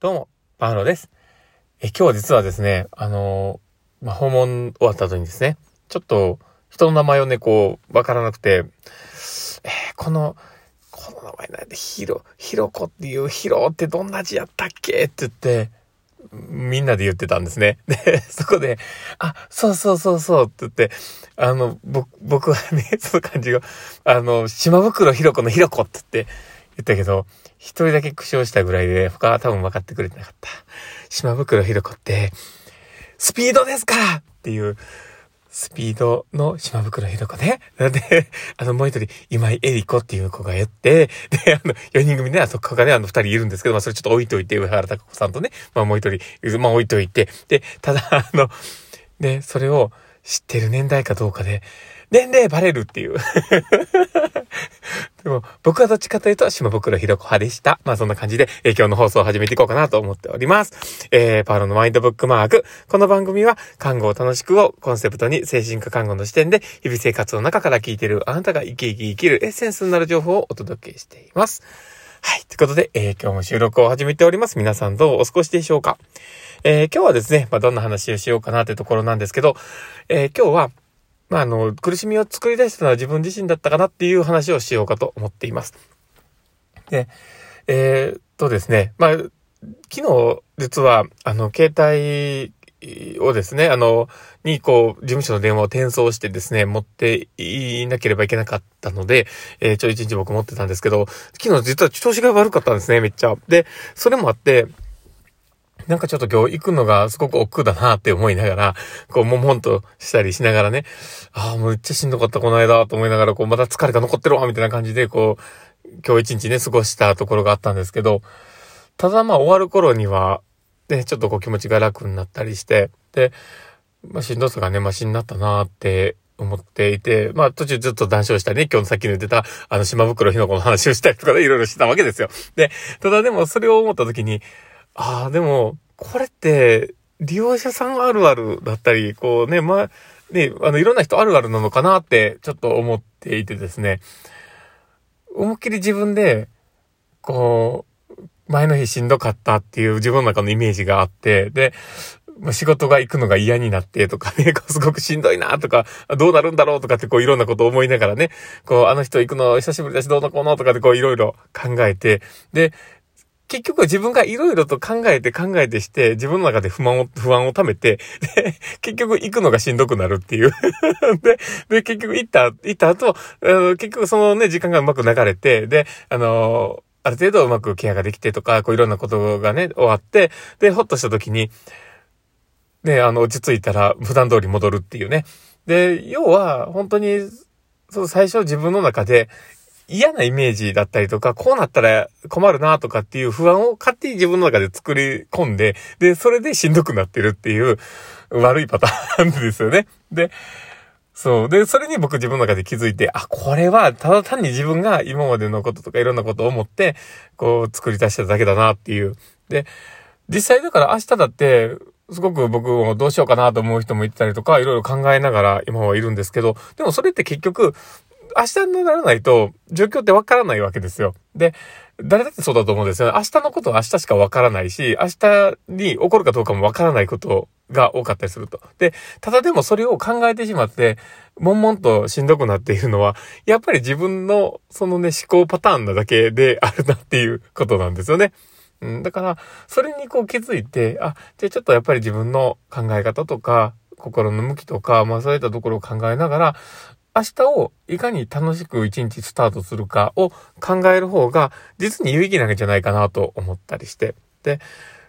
どうも、パウロです。え、今日は実はですね、あのー、まあ、訪問終わった後にですね、ちょっと人の名前をね、こう、わからなくて、えー、この、この名前なんで、ヒロ、ヒロコっていうヒロってどんな字やったっけ？って言って、みんなで言ってたんですね。で、そこで、あ、そうそうそうそうって言って、あの、僕、僕はね、その感じが、あの、島袋ひろこのひろこって言って、言ったけど、一人だけ苦笑したぐらいで、他は多分分かってくれてなかった。島袋ひろこって、スピードですからっていう、スピードの島袋ひろこね。で、あの、もう一人、今井絵里子っていう子がやって、で、あの、4人組ね、あそこがね、あの、2人いるんですけど、まあ、それちょっと置いといて、上原隆子さんとね、まあ、もう一人、まあ、置いといて、で、ただ、あの、で、それを知ってる年代かどうかで、年齢バレるっていう僕はどっちかというと、島袋ひろこ派でした。まあそんな感じで、えー、今日の放送を始めていこうかなと思っております。えー、パーロのマインドブックマーク。この番組は、看護を楽しくをコンセプトに、精神科看護の視点で、日々生活の中から聞いているあなたが生き生き生きるエッセンスになる情報をお届けしています。はい。ということで、えー、今日も収録を始めております。皆さんどうお過ごしでしょうかえー、今日はですね、まあ、どんな話をしようかなというところなんですけど、えー、今日は、まあ、あの、苦しみを作り出したのは自分自身だったかなっていう話をしようかと思っています。で、えー、っとですね、まあ、昨日、実は、あの、携帯をですね、あの、に、こう、事務所の電話を転送してですね、持っていなければいけなかったので、えー、ちょ、一日僕持ってたんですけど、昨日実は調子が悪かったんですね、めっちゃ。で、それもあって、なんかちょっと今日行くのがすごく億劫だなって思いながら、こう、もんもんとしたりしながらね、ああ、もうめっちゃしんどかったこの間と思いながら、こう、また疲れが残ってるわ、みたいな感じで、こう、今日一日ね、過ごしたところがあったんですけど、ただまあ終わる頃には、ね、ちょっとこう気持ちが楽になったりして、で、まあしんどさがね、マシになったなって思っていて、まあ途中ずっと談笑したりね、今日のさっきの言ってた、あの島袋ひの子の話をしたりとかね、いろいろしてたわけですよ。で、ただでもそれを思った時に、ああ、でも、これって、利用者さんあるあるだったり、こうね、まあ、ね、あの、いろんな人あるあるなのかなって、ちょっと思っていてですね、思いっきり自分で、こう、前の日しんどかったっていう自分の中のイメージがあって、で、仕事が行くのが嫌になってとかね、すごくしんどいなとか、どうなるんだろうとかってこういろんなことを思いながらね、こうあの人行くの久しぶりだしどうのこうのとかってこういろいろ考えて、で、結局は自分がいろいろと考えて考えてして、自分の中で不満を、不安を溜めて、で、結局行くのがしんどくなるっていう で、で、結局行った、行った後、結局そのね、時間がうまく流れて、で、あのある程度うまくケアができてとか、こういろんなことがね、終わって、で、ほっとした時に、ね、あの、落ち着いたら普段通り戻るっていうね。で、要は、本当に、そう、最初自分の中で、嫌なイメージだったりとか、こうなったら困るなとかっていう不安を勝手に自分の中で作り込んで、で、それでしんどくなってるっていう悪いパターンですよね。で、そう。で、それに僕自分の中で気づいて、あ、これはただ単に自分が今までのこととかいろんなことを思って、こう作り出しただけだなっていう。で、実際だから明日だって、すごく僕もどうしようかなと思う人もいたりとか、いろいろ考えながら今はいるんですけど、でもそれって結局、明日にならないと、状況ってわからないわけですよ。で、誰だってそうだと思うんですよ。明日のことは明日しかわからないし、明日に起こるかどうかもわからないことが多かったりすると。で、ただでもそれを考えてしまって、悶々としんどくなっているのは、やっぱり自分のそのね、思考パターンなだけであるなっていうことなんですよね。うん、だから、それにこう気づいて、あ、じゃあちょっとやっぱり自分の考え方とか、心の向きとか、まあそういったところを考えながら、明日をいかに楽しく一日スタートするかを考える方が実に有意義なんじゃないかなと思ったりして。で、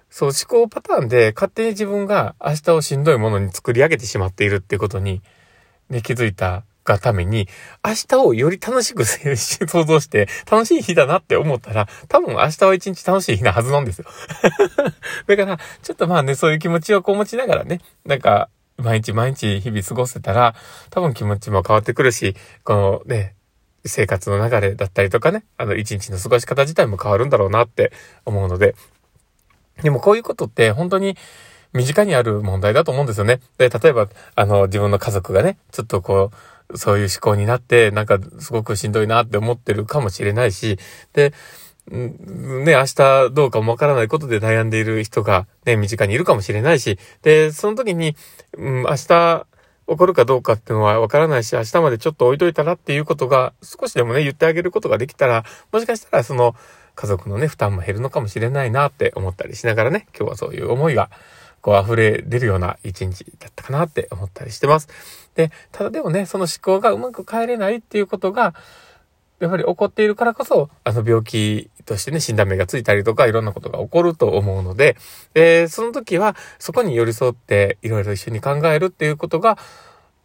そう思考パターンで勝手に自分が明日をしんどいものに作り上げてしまっているっていうことに、ね、気づいたがために、明日をより楽しく想像して楽しい日だなって思ったら、多分明日は一日楽しい日なはずなんですよ。だから、ちょっとまあね、そういう気持ちをこう持ちながらね、なんか、毎日毎日日々過ごせたら、多分気持ちも変わってくるし、このね、生活の流れだったりとかね、あの一日の過ごし方自体も変わるんだろうなって思うので、でもこういうことって本当に身近にある問題だと思うんですよね。で、例えば、あの、自分の家族がね、ちょっとこう、そういう思考になって、なんかすごくしんどいなって思ってるかもしれないし、で、ね、明日どうかもわからないことで悩んでいる人がね、身近にいるかもしれないし、で、その時に、うん、明日、起こるかどうかっていうのはわからないし、明日までちょっと置いといたらっていうことが少しでもね、言ってあげることができたら、もしかしたらその家族のね、負担も減るのかもしれないなって思ったりしながらね、今日はそういう思いがこう溢れ出るような一日だったかなって思ったりしてます。で、ただでもね、その思考がうまく変えれないっていうことが、やっぱり起こっているからこそ、あの病気としてね、診断名がついたりとか、いろんなことが起こると思うので、で、その時は、そこに寄り添って、いろいろ一緒に考えるっていうことが、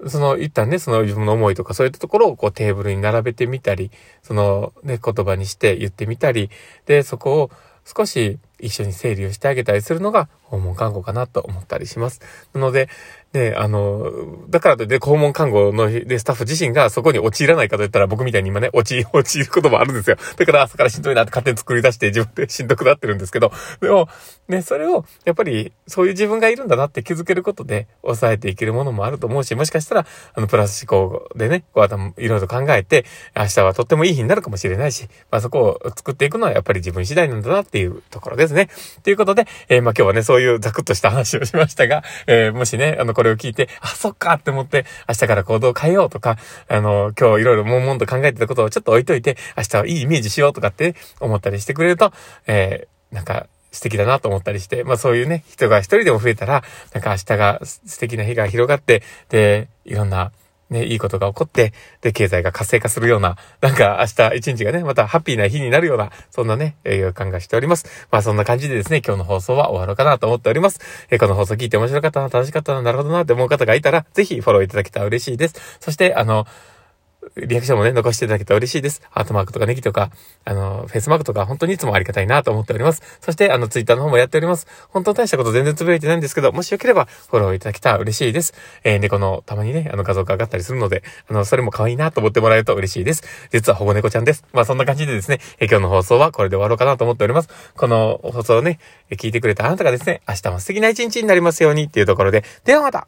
その、一旦ね、その自分の思いとかそういったところをこうテーブルに並べてみたり、そのね、言葉にして言ってみたり、で、そこを少し一緒に整理をしてあげたりするのが訪問看護かなと思ったりします。なので、ね、あの、だからといって訪問看護のでスタッフ自身がそこに陥らないかと言ったら僕みたいに今ね、陥、陥ることもあるんですよ。だから朝からしんどいなって勝手に作り出して自分でしんどくなってるんですけど、でも、ね、それを、やっぱりそういう自分がいるんだなって気づけることで抑えていけるものもあると思うし、もしかしたら、あの、プラス思考でね、こう頭いろいろ考えて、明日はとってもいい日になるかもしれないし、まあそこを作っていくのはやっぱり自分次第なんだなっていうところですね。ということで、えー、まあ今日はね、そういうザクッとした話をしましたが、えー、もしね、あの、これれを聞いて、あ、そっかって思って、明日から行動を変えようとか、あの、今日いろいろ悶々と考えてたことをちょっと置いといて、明日はいいイメージしようとかって思ったりしてくれると、えー、なんか、素敵だなと思ったりして、まあそういうね、人が一人でも増えたら、なんか明日が素敵な日が広がって、で、いろんな、ね、いいことが起こって、で、経済が活性化するような、なんか明日一日がね、またハッピーな日になるような、そんなねえ、予感がしております。まあそんな感じでですね、今日の放送は終わろうかなと思っております。えー、この放送聞いて面白かったな、楽しかったな、なるほどなって思う方がいたら、ぜひフォローいただけたら嬉しいです。そして、あの、リアクションもね、残していただけたら嬉しいです。ハートマークとかネギとか、あの、フェイスマークとか、本当にいつもありがたいなと思っております。そして、あの、ツイッターの方もやっております。本当大したこと全然つぶやいてないんですけど、もしよければ、フォローいただけたら嬉しいです。えー、猫の、たまにね、あの、画像が上がったりするので、あの、それも可愛いなと思ってもらえると嬉しいです。実は保護猫ちゃんです。まあ、そんな感じでですね、えー、今日の放送はこれで終わろうかなと思っております。この放送をね、聞いてくれたあなたがですね、明日も素敵な一日になりますようにっていうところで、ではまた